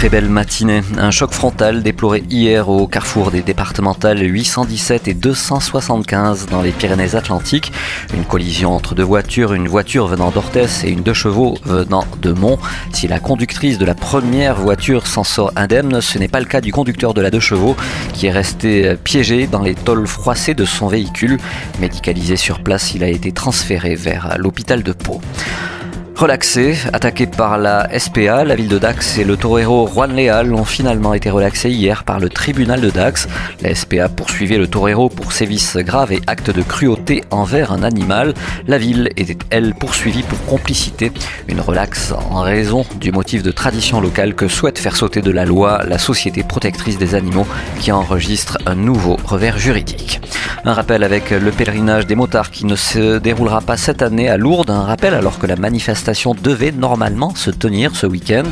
Très belle matinée. Un choc frontal déploré hier au carrefour des départementales 817 et 275 dans les Pyrénées-Atlantiques. Une collision entre deux voitures, une voiture venant d'Orthès et une deux chevaux venant de Mont. Si la conductrice de la première voiture s'en sort indemne, ce n'est pas le cas du conducteur de la deux chevaux qui est resté piégé dans les tôles froissées de son véhicule. Médicalisé sur place, il a été transféré vers l'hôpital de Pau. Relaxé, attaqué par la SPA, la ville de Dax et le torero Juan Leal ont finalement été relaxés hier par le tribunal de Dax. La SPA poursuivait le torero pour sévices graves et actes de cruauté envers un animal. La ville était, elle, poursuivie pour complicité. Une relaxe en raison du motif de tradition locale que souhaite faire sauter de la loi la société protectrice des animaux qui enregistre un nouveau revers juridique. Un rappel avec le pèlerinage des motards qui ne se déroulera pas cette année à Lourdes. Un rappel alors que la manifestation devait normalement se tenir ce week-end.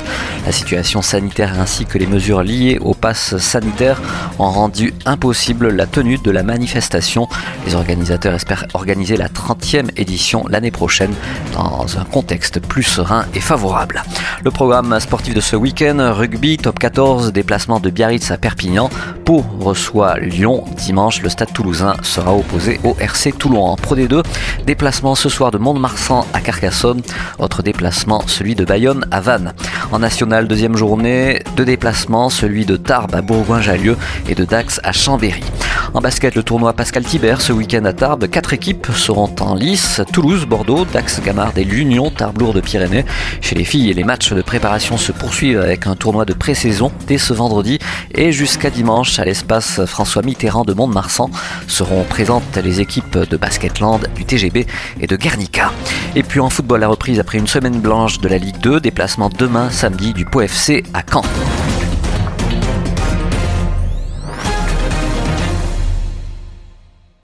La situation sanitaire ainsi que les mesures liées au pass sanitaire ont rendu impossible la tenue de la manifestation. Les organisateurs espèrent organiser la 30e édition l'année prochaine dans un contexte plus serein et favorable. Le programme sportif de ce week-end, rugby, top 14, déplacement de Biarritz à Perpignan. Pau reçoit Lyon dimanche. Le stade toulousain sera opposé au RC Toulon en Pro D2. Déplacement ce soir de Mont-de-Marsan à Carcassonne. Autre déplacement, celui de Bayonne à Vannes. En national, deuxième journée, deux déplacements, celui de Tarbes à Bourgoin-Jallieu et de Dax à Chambéry. En basket, le tournoi Pascal Thibert ce week-end à Tarbes. Quatre équipes seront en lice Toulouse, Bordeaux, Dax, Gamard et l'Union Tarbes de Pyrénées. Chez les filles, les matchs de préparation se poursuivent avec un tournoi de pré-saison dès ce vendredi et jusqu'à dimanche à l'espace François Mitterrand de Mont-de-Marsan seront présentes les équipes de Basketland, du TGB et de Guernica. Et puis en football, la reprise après une semaine blanche de la Ligue 2, déplacement demain samedi du Pau FC à Caen.